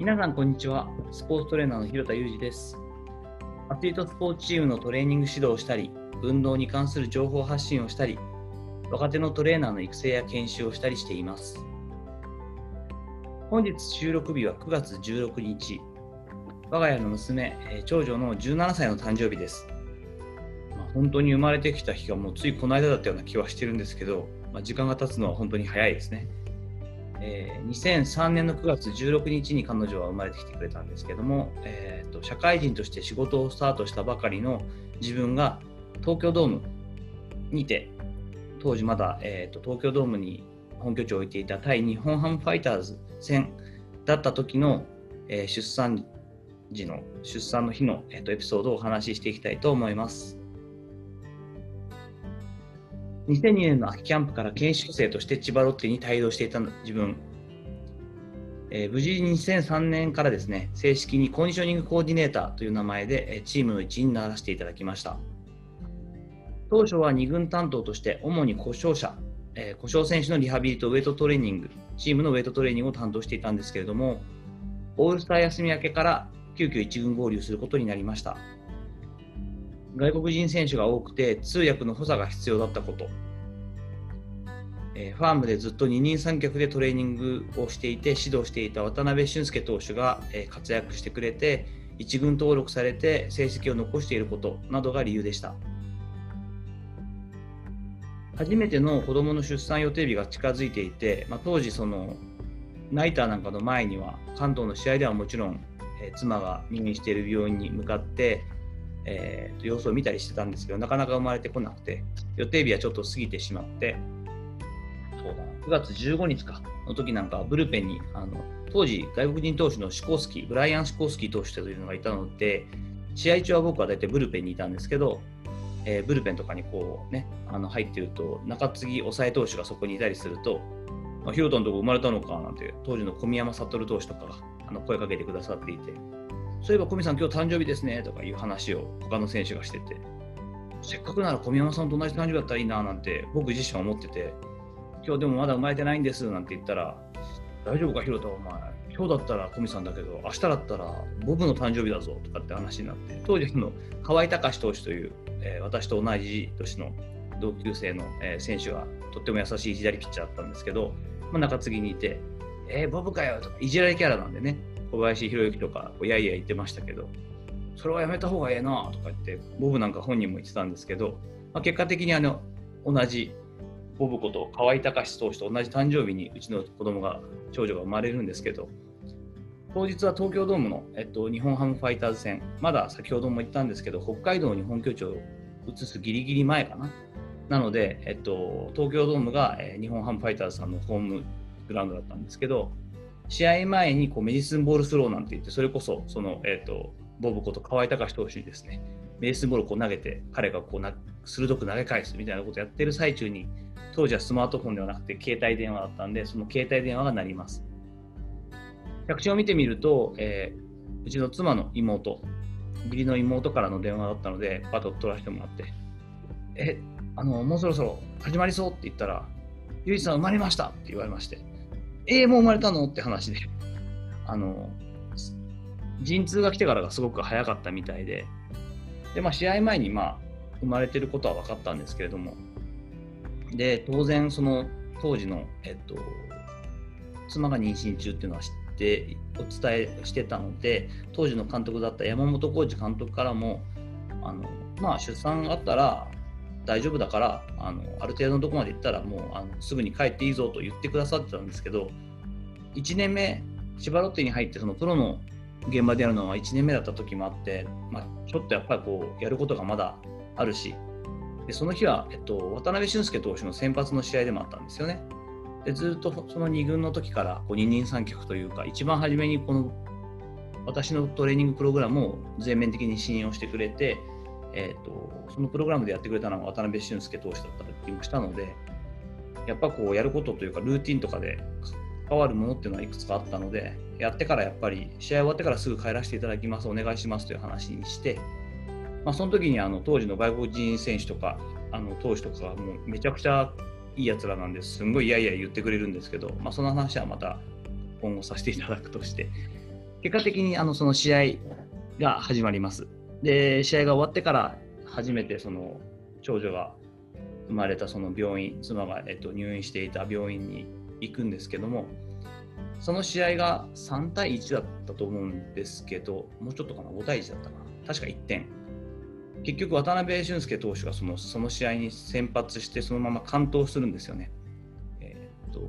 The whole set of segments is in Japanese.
皆さん、こんにちは。スポーツトレーナーの広田裕二です。アスリートスポーツチームのトレーニング指導をしたり、運動に関する情報発信をしたり、若手のトレーナーの育成や研修をしたりしています。本日収録日は9月16日。我が家の娘、長女の17歳の誕生日です。ま本当に生まれてきた日がもうついこの間だったような気はしてるんですけど、まあ、時間が経つのは本当に早いですね。えー2003年の9月16日に彼女は生まれてきてくれたんですけども、えーと社会人として仕事をスタートしたばかりの自分が東京ドームにて当時まだ、えーと東京ドームに本拠地を置いていた対日本ハムファイターズ戦だった時の、えー出産時の出産の日の、えーとエピソードをお話ししていきたいと思います。2002年の秋キャンプから研修生として千葉ロッテに帯同していた自分、えー無事2003年からですね正式にコンディショニングコーディネーターという名前で、チームの一員にならせていただきました。当初は2軍担当として主に故障者、えー故障選手のリハビリとウェイトトレーニングチームのウェイトトレーニングを担当していたんですけれどもオールスター休み明けから急遽一軍合流することになりました。外国人選手が多くて通訳の補佐が必要だったこと。えーファームでずっと二人三脚でトレーニングをしていて指導していた渡辺俊介投手が、えー活躍してくれて一軍登録されて成績を残していることなどが理由でした。初めての子どもの出産予定日が近づいていて、まあ、当時そのナイターなんかの前には関東の試合ではもちろん、えー妻が入院している病院に向かって、えーと様子を見たりしてたんですけどなかなか生まれてこなくて予定日はちょっと過ぎてしまって。そうだな。9月15日かの時なんかブルペンにあの当時外国人投手のシコースキーブライアン・シコースキー投手というのがいたので試合中は僕は大体ブルペンにいたんですけど、えーブルペンとかにこうねあの入ってると中継ぎ抑え投手がそこにいたりすると「あヒロトのとこ生まれたのか」なんて当時の小宮山悟投手とかがあの声かけてくださっていてそういえば小宮さん今日誕生日ですねとかいう話を他の選手がしてて。せっかくなら小宮山さんと同じ誕生日だったらいいななんて僕自身は思ってて。今日でもまだ生まれてないんですなんて言ったら大丈夫かヒロトお前今日だったら小宮さんだけど明日だったら僕の誕生日だぞとかって話になって当時の河合隆投手という、えー私と同じ年の同級生の、えー選手がとっても優しい左ピッチャーだったんですけど、まあ、中継ぎにいて「えー、ボブかよ」とかいじられキャラなんでね。小林宏之とかやいや言ってましたけどそれはやめた方がええなとか言ってボブなんか本人も言ってたんですけど、まあ、結果的にあの同じボブこと河合隆投手と同じ誕生日にうちの子供が長女が生まれるんですけど当日は東京ドームの、えっと、日本ハムファイターズ戦まだ先ほども言ったんですけど北海道に本拠地を移すギリギリ前かな。なので、えっと、東京ドームが、えー日本ハムファイターズさんのホームグラウンドだったんですけど試合前にこうメディスンボールスローなんて言ってそれこそその、えっと、ボブこと河合隆投手にですねメディスンボールをこう投げて彼がこうな鋭く投げ返すみたいなことをやってる最中に当時はスマートフォンではなくて携帯電話だったんでその携帯電話が鳴ります。着信を見てみると、えーうちの妻の妹義理の妹からの電話だったのでパッ取らせてもらって「えあのもうそろそろ始まりそう」って言ったら「ゆいさん生まれました」って言われまして「えー、もう生まれたの?」って話で。あの陣痛が来てからがすごく早かったみたいで。で、まあ、試合前に、まあ、生まれてることは分かったんですけれども。で当然その当時の、えっと、妻が妊娠中っていうのは知ってお伝えしてたので当時の監督だった山本浩二監督からもあの、まあ、出産があったら大丈夫だからあのある程度のとこまで行ったらもうあのすぐに帰っていいぞと言ってくださってたんですけど1年目千葉ロッテに入ってそのプロの現場でやるのは1年目だった時もあって、まあ、ちょっとやっぱりこうやることがまだあるしでその日は、えっと、渡辺俊介投手の先発の試合でもあったんですよね。でずっとその2軍の時からこう二人三脚というか一番初めにこの私のトレーニングプログラムを全面的に信用してくれて、えー、とそのプログラムでやってくれたのが渡辺俊介投手だったりもしたのでやっぱこうやることというかルーティンとかで関わるものっていうのはいくつかあったのでやってからやっぱり試合終わってからすぐ帰らせていただきますお願いしますという話にして、まあ、その時にあの当時の外国人選手とかあの投手とかがもうめちゃくちゃいいやつらなんですすんごいいやいや言ってくれるんですけど、まあ、その話はまた今後させていただくとして結果的にあのその試合が始まります。で、試合が終わってから初めてその長女が生まれたその病院、妻が、えっと、入院していた病院に行くんですけども、その試合が3対1だったと思うんですけど、もうちょっとかな、5対1だったかな？確か1点。結局、渡辺俊介投手がそのその試合に先発して、そのまま完投するんですよね。えー、っと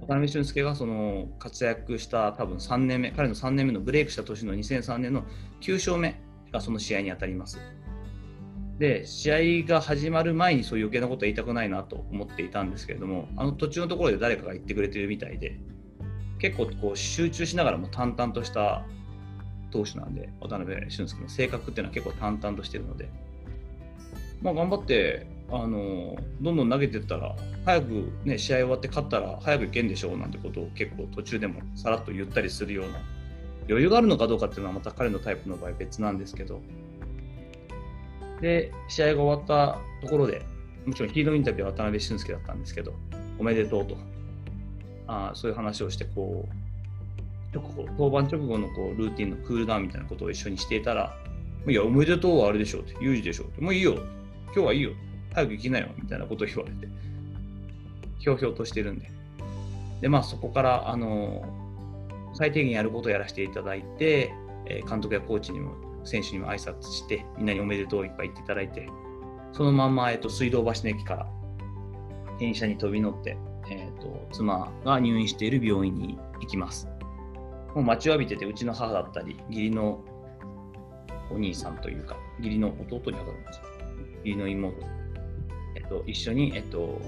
渡辺俊介がその活躍した多分3年目、彼の3年目のブレイクした年の2003年の9勝目がその試合に当たります。で、試合が始まる前にそういう余計なことは言いたくないなと思っていたんですけれども、あの途中のところで誰かが言ってくれてるみたいで、結構こう集中しながらも淡々とした投手なんで、渡辺俊介の性格っていうのは結構淡々としてるので、まあ、頑張って、あのどんどん投げてったら、早く、ね、試合終わって勝ったら早くいけんでしょうなんてことを結構途中でもさらっと言ったりするような余裕があるのかどうかっていうのはまた彼のタイプの場合別なんですけど、で、試合が終わったところで、もちろんヒーローインタビューは渡辺俊介だったんですけど、おめでとうと、あそういう話をして、こう、直後登板直後のこうルーティンのクールダウンみたいなことを一緒にしていたら、いや、おめでとうはあれでしょうって、有事でしょうって、もういいよ、今日はいいよ、早く行きなよ。みたいなことを言われて、ひょうひょうとしてるんで。で、まあそこから、あの、最低限やることをやらせていただいて、え監督やコーチにも選手にも挨拶して、みんなにおめでとういっぱい言っていただいて、そのまんま、えっと、水道橋の駅から電車に飛び乗って、えっと、妻が入院している病院に行きます。もう待ちわびてて、うちの母だったり、義理のお兄さんというか、義理の弟に当たるんですよ。義理の妹、えっと、一緒に、えっと、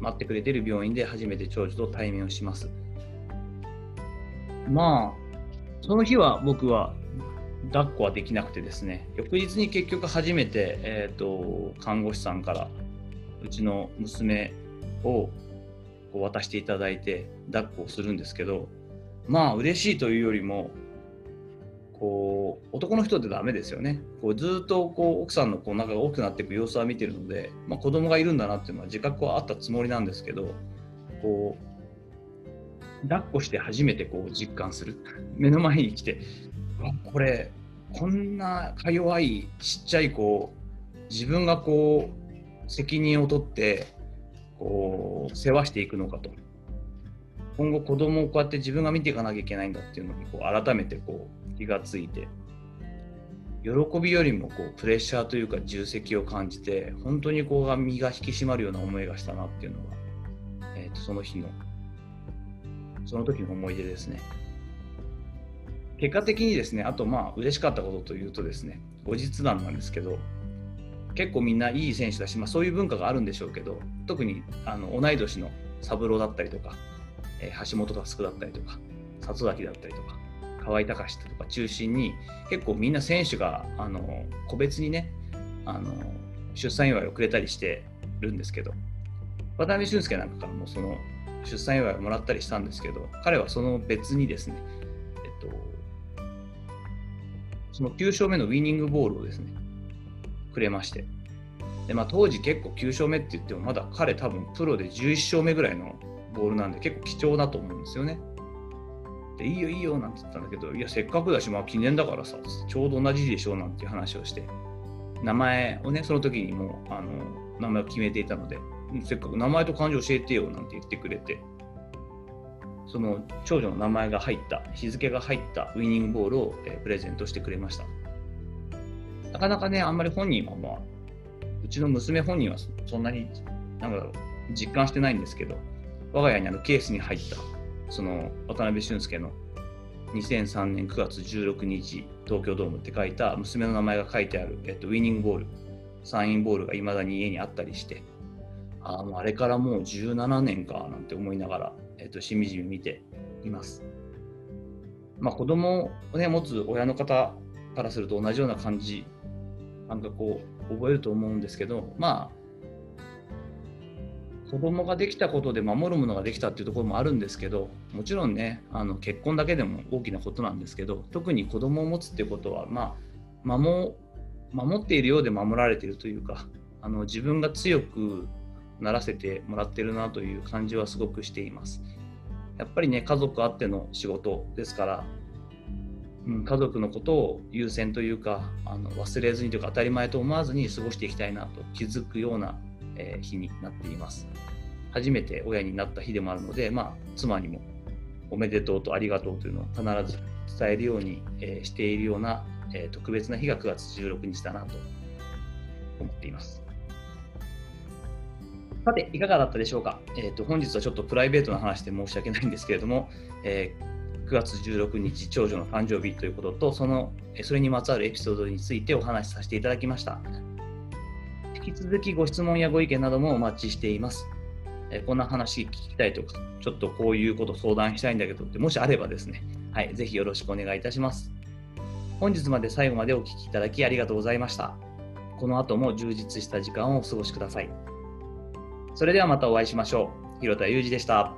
待ってくれてる病院で初めて長女と対面をします。まあ、その日は僕は抱っこはできなくてですね。翌日に結局初めて、えーと、看護師さんからうちの娘をこう渡していただいて抱っこをするんですけどまあ嬉しいというよりもこう男の人ってダメですよね。こうずっとこう奥さんのこう仲が大きくなっていく様子は見てるので、まあ、子供がいるんだなっていうのは自覚はあったつもりなんですけどこう抱っこして初めてこう実感する。目の前に来てこれこんなか弱いちっちゃい子自分がこう責任を取ってこう世話していくのかと。今後子供をこうやって自分が見ていかなきゃいけないんだっていうのにこう改めてこう気がついて。喜びよりもこうプレッシャーというか重責を感じて本当にこう身が引き締まるような思いがしたなっていうのが、えー、とその日のその時の思い出ですね。結果的にですね、あとまあ嬉しかったことというとですね、後日談なんですけど、結構みんないい選手だし、まあ、そういう文化があるんでしょうけど、特にあの同い年の三郎だったりとか、えー、橋本佑だったりとか、里崎だったりとか、河合隆とか中心に、結構みんな選手があの個別にねあの、出産祝いをくれたりしてるんですけど、渡辺俊介なんかからもその出産祝いをもらったりしたんですけど、彼はその別にですね、えっと、その9勝目のウィニングボールをですね、くれまして。で、まあ当時結構9勝目って言っても、まだ彼多分プロで11勝目ぐらいのボールなんで結構貴重だと思うんですよね。で、いいよいいよなんて言ったんだけど、いや、せっかくだし、まあ記念だからさ、ちょうど同じでしょなんていう話をして、名前をね、その時にもう、あの、名前を決めていたので、せっかく名前と漢字教えてよなんて言ってくれて、その長女の名前が入った日付が入ったウィニングボールを、えプレゼントしてくれました。なかなかねあんまり本人はまあうちの娘本人はそんなになんだろう実感してないんですけど我が家にあのケースに入ったその渡辺俊介の2003年9月16日東京ドームって書いた娘の名前が書いてある、えっと、ウィニングボールサインボールがいまだに家にあったりしてあもうあれからもう17年かなんて思いながらえっと、しみじみ見ています。まあ、子供を、ね、持つ親の方からすると同じような感じ、感覚を覚えると思うんですけど、まあ、子供ができたことで守るものができたっていうところもあるんですけどもちろんねあの結婚だけでも大きなことなんですけど特に子供を持つっていうことは、まあ、守守っているようで守られているというかあの自分が強くならせてもらってるなという感じはすごくしています。やっぱりね、家族あっての仕事ですから、うん、家族のことを優先というかあの忘れずにというか当たり前と思わずに過ごしていきたいなと気づくような、えー、日になっています初めて親になった日でもあるので、まあ、妻にもおめでとうとありがとうというのを必ず伝えるように、えー、しているような、えー、特別な日が9月16日だなと思っていますさて、いかがだったでしょうか、えーと、本日はちょっとプライベートな話で申し訳ないんですけれども、えー、9月16日、長女の誕生日ということと、そのそれにまつわるエピソードについてお話しさせていただきました。引き続きご質問やご意見などもお待ちしています。えー、こんな話聞きたいとか、ちょっとこういうこと相談したいんだけどって、もしあればですね、はい、ぜひよろしくお願いいたします。本日まで最後までお聴きいただきありがとうございました。この後も充実した時間をお過ごしください。それではまたお会いしましょう。広田裕二でした。